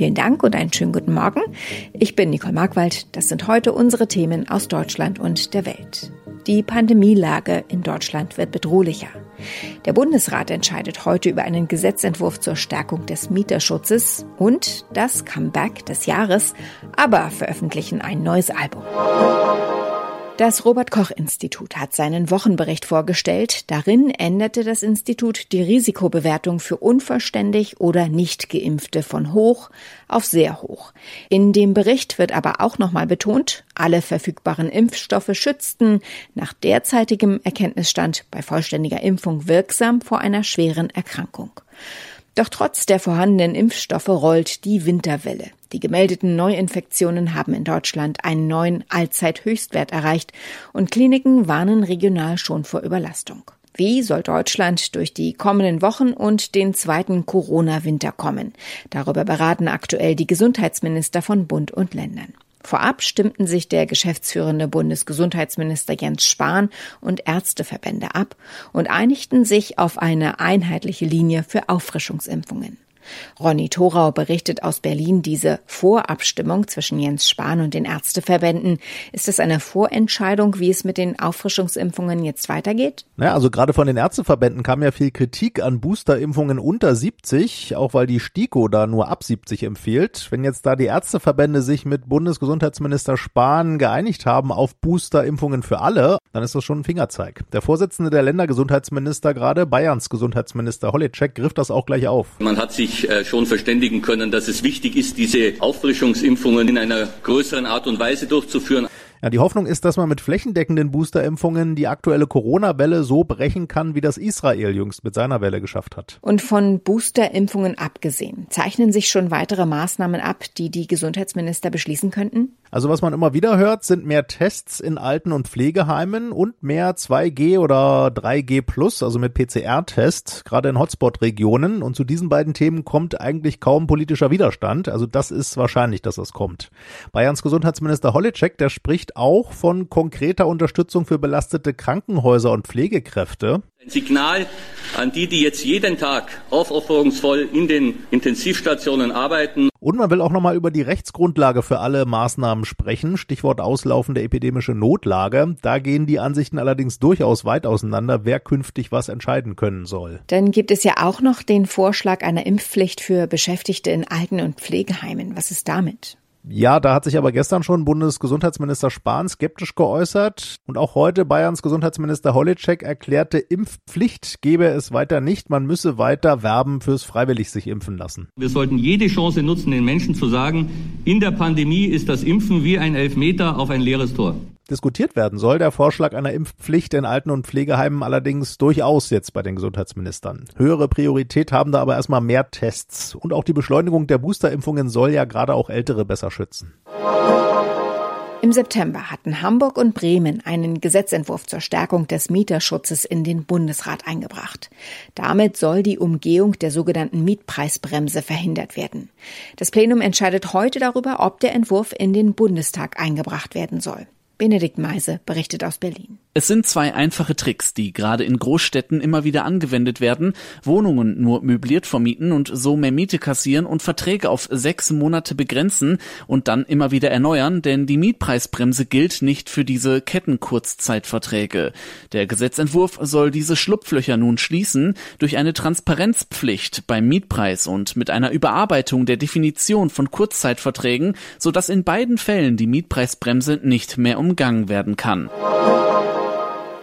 Vielen Dank und einen schönen guten Morgen. Ich bin Nicole Markwald. Das sind heute unsere Themen aus Deutschland und der Welt. Die Pandemielage in Deutschland wird bedrohlicher. Der Bundesrat entscheidet heute über einen Gesetzentwurf zur Stärkung des Mieterschutzes und das Comeback des Jahres, aber veröffentlichen ein neues Album. Das Robert Koch Institut hat seinen Wochenbericht vorgestellt. Darin änderte das Institut die Risikobewertung für unverständig oder nicht geimpfte von hoch auf sehr hoch. In dem Bericht wird aber auch nochmal betont, alle verfügbaren Impfstoffe schützten nach derzeitigem Erkenntnisstand bei vollständiger Impfung wirksam vor einer schweren Erkrankung. Doch trotz der vorhandenen Impfstoffe rollt die Winterwelle. Die gemeldeten Neuinfektionen haben in Deutschland einen neuen Allzeithöchstwert erreicht und Kliniken warnen regional schon vor Überlastung. Wie soll Deutschland durch die kommenden Wochen und den zweiten Corona-Winter kommen? Darüber beraten aktuell die Gesundheitsminister von Bund und Ländern. Vorab stimmten sich der geschäftsführende Bundesgesundheitsminister Jens Spahn und Ärzteverbände ab und einigten sich auf eine einheitliche Linie für Auffrischungsimpfungen. Ronny Thorau berichtet aus Berlin diese Vorabstimmung zwischen Jens Spahn und den Ärzteverbänden. Ist es eine Vorentscheidung, wie es mit den Auffrischungsimpfungen jetzt weitergeht? Ja, also gerade von den Ärzteverbänden kam ja viel Kritik an Boosterimpfungen unter 70, auch weil die STIKO da nur ab 70 empfiehlt. Wenn jetzt da die Ärzteverbände sich mit Bundesgesundheitsminister Spahn geeinigt haben auf Boosterimpfungen für alle, dann ist das schon ein Fingerzeig. Der Vorsitzende der Ländergesundheitsminister gerade, Bayerns Gesundheitsminister Holitschek, griff das auch gleich auf. Man hat sich äh, schon verständigen können, dass es wichtig ist, diese Auffrischungsimpfungen in einer größeren Art und Weise durchzuführen. Ja, die Hoffnung ist, dass man mit flächendeckenden Boosterimpfungen die aktuelle Corona-Welle so brechen kann, wie das Israel jüngst mit seiner Welle geschafft hat. Und von Boosterimpfungen abgesehen, zeichnen sich schon weitere Maßnahmen ab, die die Gesundheitsminister beschließen könnten? Also was man immer wieder hört, sind mehr Tests in Alten- und Pflegeheimen und mehr 2G oder 3G plus, also mit PCR-Test, gerade in Hotspot-Regionen. Und zu diesen beiden Themen kommt eigentlich kaum politischer Widerstand. Also das ist wahrscheinlich, dass das kommt. Bayerns Gesundheitsminister Holitschek, der spricht auch von konkreter Unterstützung für belastete Krankenhäuser und Pflegekräfte. Ein Signal an die, die jetzt jeden Tag aufopferungsvoll in den Intensivstationen arbeiten. Und man will auch nochmal über die Rechtsgrundlage für alle Maßnahmen sprechen. Stichwort auslaufende epidemische Notlage. Da gehen die Ansichten allerdings durchaus weit auseinander, wer künftig was entscheiden können soll. Dann gibt es ja auch noch den Vorschlag einer Impfpflicht für Beschäftigte in Alten- und Pflegeheimen. Was ist damit? Ja, da hat sich aber gestern schon Bundesgesundheitsminister Spahn skeptisch geäußert. Und auch heute Bayerns Gesundheitsminister Holitschek erklärte, Impfpflicht gebe es weiter nicht. Man müsse weiter werben fürs freiwillig sich impfen lassen. Wir sollten jede Chance nutzen, den Menschen zu sagen, in der Pandemie ist das Impfen wie ein Elfmeter auf ein leeres Tor diskutiert werden soll. Der Vorschlag einer Impfpflicht in Alten- und Pflegeheimen allerdings durchaus jetzt bei den Gesundheitsministern. Höhere Priorität haben da aber erstmal mehr Tests. Und auch die Beschleunigung der Boosterimpfungen soll ja gerade auch Ältere besser schützen. Im September hatten Hamburg und Bremen einen Gesetzentwurf zur Stärkung des Mieterschutzes in den Bundesrat eingebracht. Damit soll die Umgehung der sogenannten Mietpreisbremse verhindert werden. Das Plenum entscheidet heute darüber, ob der Entwurf in den Bundestag eingebracht werden soll. Benedikt Meise berichtet aus Berlin. Es sind zwei einfache Tricks, die gerade in Großstädten immer wieder angewendet werden. Wohnungen nur möbliert vermieten und so mehr Miete kassieren und Verträge auf sechs Monate begrenzen und dann immer wieder erneuern, denn die Mietpreisbremse gilt nicht für diese Kettenkurzzeitverträge. Der Gesetzentwurf soll diese Schlupflöcher nun schließen durch eine Transparenzpflicht beim Mietpreis und mit einer Überarbeitung der Definition von Kurzzeitverträgen, sodass in beiden Fällen die Mietpreisbremse nicht mehr um umgangen werden kann.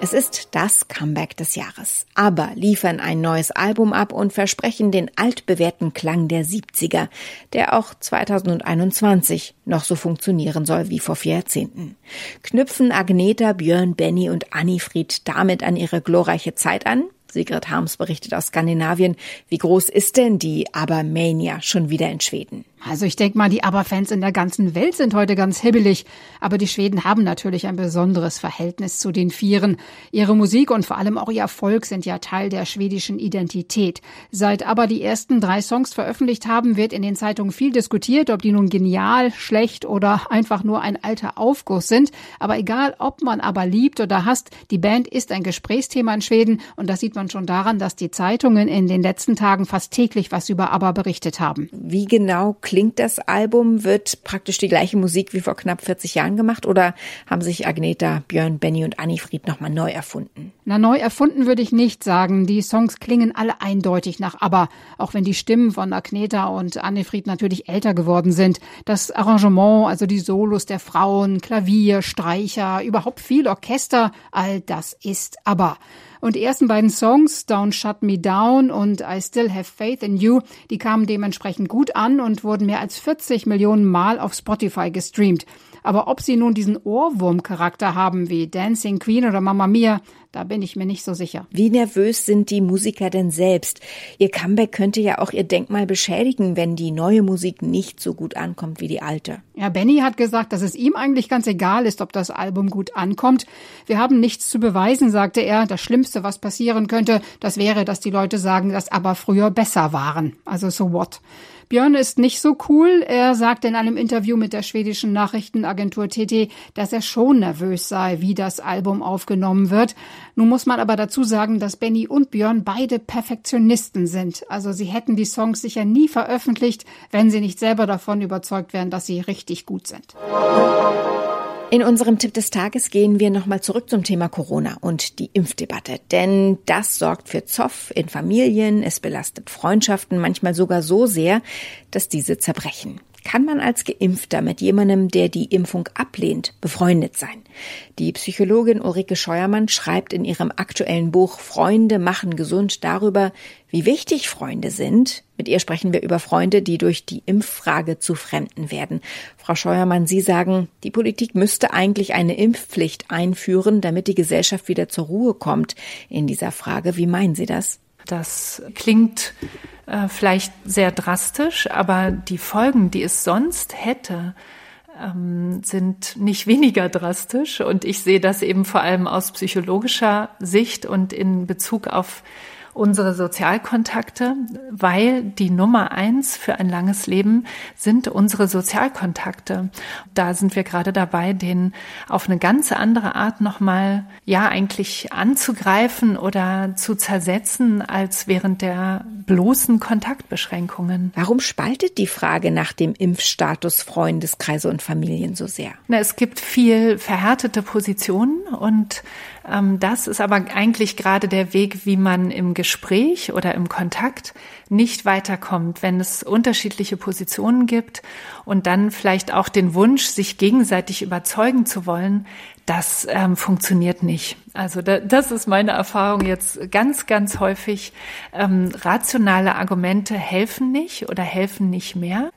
Es ist das Comeback des Jahres. Aber liefern ein neues Album ab und versprechen den altbewährten Klang der 70er, der auch 2021 noch so funktionieren soll wie vor vier Jahrzehnten. Knüpfen Agneta, Björn, Benny und Annifried damit an ihre glorreiche Zeit an? Sigrid Harms berichtet aus Skandinavien. Wie groß ist denn die Abermania schon wieder in Schweden? Also ich denke mal, die ABBA-Fans in der ganzen Welt sind heute ganz hibbelig. Aber die Schweden haben natürlich ein besonderes Verhältnis zu den Vieren. Ihre Musik und vor allem auch ihr Erfolg sind ja Teil der schwedischen Identität. Seit ABBA die ersten drei Songs veröffentlicht haben, wird in den Zeitungen viel diskutiert, ob die nun genial, schlecht oder einfach nur ein alter Aufguss sind. Aber egal, ob man ABBA liebt oder hasst, die Band ist ein Gesprächsthema in Schweden. Und das sieht man schon daran, dass die Zeitungen in den letzten Tagen fast täglich was über ABBA berichtet haben. Wie genau das Album? Wird praktisch die gleiche Musik wie vor knapp 40 Jahren gemacht oder haben sich Agneta, Björn, Benny und Annifried nochmal neu erfunden? Na, neu erfunden würde ich nicht sagen. Die Songs klingen alle eindeutig nach ABBA, auch wenn die Stimmen von Agneta und Annifried natürlich älter geworden sind. Das Arrangement, also die Solos der Frauen, Klavier, Streicher, überhaupt viel Orchester, all das ist ABBA. Und die ersten beiden Songs, Don't Shut Me Down und I Still Have Faith in You, die kamen dementsprechend gut an und wurden mehr als 40 Millionen Mal auf Spotify gestreamt. Aber ob sie nun diesen Ohrwurmcharakter haben wie Dancing Queen oder Mamma Mia, da bin ich mir nicht so sicher. Wie nervös sind die Musiker denn selbst? Ihr Comeback könnte ja auch ihr Denkmal beschädigen, wenn die neue Musik nicht so gut ankommt wie die alte. Ja, Benny hat gesagt, dass es ihm eigentlich ganz egal ist, ob das Album gut ankommt. Wir haben nichts zu beweisen, sagte er. Das Schlimmste, was passieren könnte, das wäre, dass die Leute sagen, dass aber früher besser waren. Also so what? Björn ist nicht so cool. Er sagte in einem Interview mit der schwedischen Nachrichtenagentur TT, dass er schon nervös sei, wie das Album aufgenommen wird. Nun muss man aber dazu sagen, dass Benny und Björn beide Perfektionisten sind. Also sie hätten die Songs sicher nie veröffentlicht, wenn sie nicht selber davon überzeugt wären, dass sie richtig gut sind. In unserem Tipp des Tages gehen wir nochmal zurück zum Thema Corona und die Impfdebatte. Denn das sorgt für Zoff in Familien, es belastet Freundschaften manchmal sogar so sehr, dass diese zerbrechen kann man als Geimpfter mit jemandem, der die Impfung ablehnt, befreundet sein. Die Psychologin Ulrike Scheuermann schreibt in ihrem aktuellen Buch Freunde machen gesund darüber, wie wichtig Freunde sind. Mit ihr sprechen wir über Freunde, die durch die Impffrage zu Fremden werden. Frau Scheuermann, Sie sagen, die Politik müsste eigentlich eine Impfpflicht einführen, damit die Gesellschaft wieder zur Ruhe kommt in dieser Frage. Wie meinen Sie das? Das klingt äh, vielleicht sehr drastisch, aber die Folgen, die es sonst hätte, ähm, sind nicht weniger drastisch. Und ich sehe das eben vor allem aus psychologischer Sicht und in Bezug auf unsere Sozialkontakte, weil die Nummer eins für ein langes Leben sind unsere Sozialkontakte. Da sind wir gerade dabei, den auf eine ganz andere Art nochmal, ja, eigentlich anzugreifen oder zu zersetzen als während der bloßen Kontaktbeschränkungen. Warum spaltet die Frage nach dem Impfstatus Freundeskreise und Familien so sehr? Na, es gibt viel verhärtete Positionen und ähm, das ist aber eigentlich gerade der Weg, wie man im Gespräch oder im Kontakt nicht weiterkommt, wenn es unterschiedliche Positionen gibt und dann vielleicht auch den Wunsch, sich gegenseitig überzeugen zu wollen, das ähm, funktioniert nicht. Also da, das ist meine Erfahrung jetzt ganz, ganz häufig. Ähm, rationale Argumente helfen nicht oder helfen nicht mehr.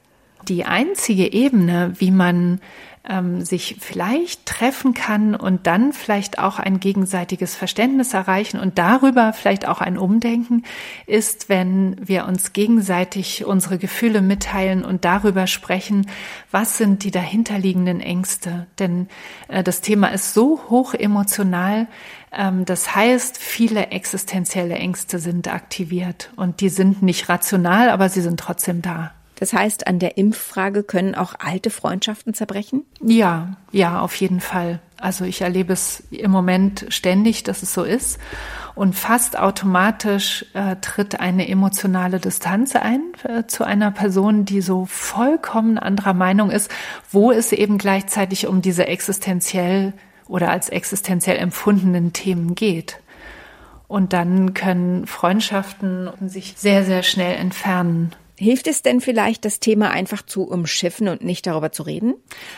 Die einzige Ebene, wie man ähm, sich vielleicht treffen kann und dann vielleicht auch ein gegenseitiges Verständnis erreichen und darüber vielleicht auch ein Umdenken ist, wenn wir uns gegenseitig unsere Gefühle mitteilen und darüber sprechen, was sind die dahinterliegenden Ängste. Denn äh, das Thema ist so hoch emotional, ähm, das heißt, viele existenzielle Ängste sind aktiviert und die sind nicht rational, aber sie sind trotzdem da. Das heißt, an der Impffrage können auch alte Freundschaften zerbrechen? Ja, ja, auf jeden Fall. Also ich erlebe es im Moment ständig, dass es so ist. Und fast automatisch äh, tritt eine emotionale Distanz ein äh, zu einer Person, die so vollkommen anderer Meinung ist, wo es eben gleichzeitig um diese existenziell oder als existenziell empfundenen Themen geht. Und dann können Freundschaften sich sehr, sehr schnell entfernen. Hilft es denn vielleicht, das Thema einfach zu umschiffen und nicht darüber zu reden?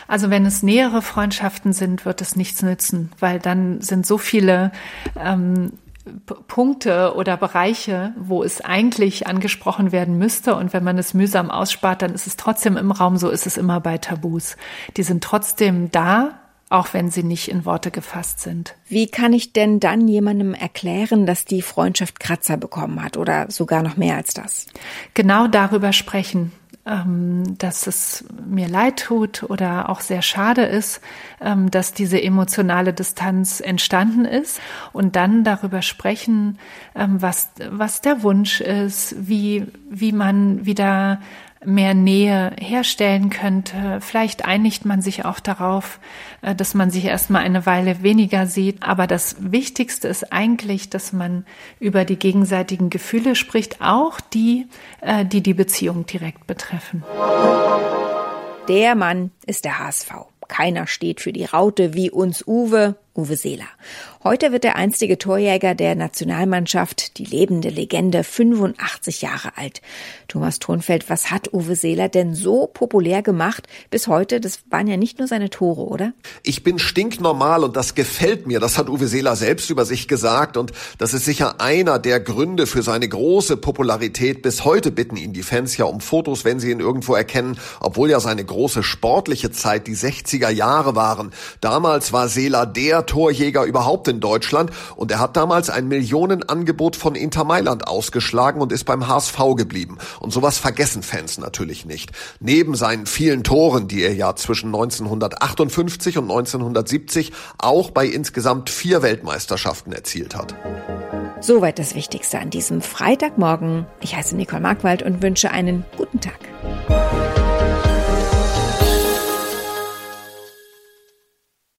Also wenn es nähere Freundschaften sind, wird es nichts nützen, weil dann sind so viele ähm, Punkte oder Bereiche, wo es eigentlich angesprochen werden müsste. Und wenn man es mühsam ausspart, dann ist es trotzdem im Raum. So ist es immer bei Tabus. Die sind trotzdem da, auch wenn sie nicht in Worte gefasst sind. Wie kann ich denn dann jemandem erklären, dass die Freundschaft Kratzer bekommen hat oder sogar noch mehr als das? Genau darüber sprechen ähm, dass es mir leid tut oder auch sehr schade ist, ähm, dass diese emotionale Distanz entstanden ist und dann darüber sprechen, ähm, was, was der Wunsch ist, wie, wie man wieder mehr Nähe herstellen könnte. Vielleicht einigt man sich auch darauf, äh, dass man sich erstmal eine Weile weniger sieht. Aber das Wichtigste ist eigentlich, dass man über die gegenseitigen Gefühle spricht, auch die, äh, die die Beziehung direkt betreffen. Der Mann ist der HSV. Keiner steht für die Raute wie uns Uwe, Uwe Seeler. Heute wird der einstige Torjäger der Nationalmannschaft, die lebende Legende, 85 Jahre alt. Thomas Thronfeld, was hat Uwe Seeler denn so populär gemacht bis heute? Das waren ja nicht nur seine Tore, oder? Ich bin stinknormal und das gefällt mir. Das hat Uwe Seeler selbst über sich gesagt und das ist sicher einer der Gründe für seine große Popularität. Bis heute bitten ihn die Fans ja um Fotos, wenn sie ihn irgendwo erkennen, obwohl ja seine große sportliche Zeit die 60er Jahre waren. Damals war Seeler der Torjäger überhaupt in Deutschland und er hat damals ein Millionenangebot von Inter Mailand ausgeschlagen und ist beim HSV geblieben. Und sowas vergessen Fans natürlich nicht. Neben seinen vielen Toren, die er ja zwischen 1958 und 1970 auch bei insgesamt vier Weltmeisterschaften erzielt hat. Soweit das Wichtigste an diesem Freitagmorgen. Ich heiße Nicole Markwald und wünsche einen guten Tag.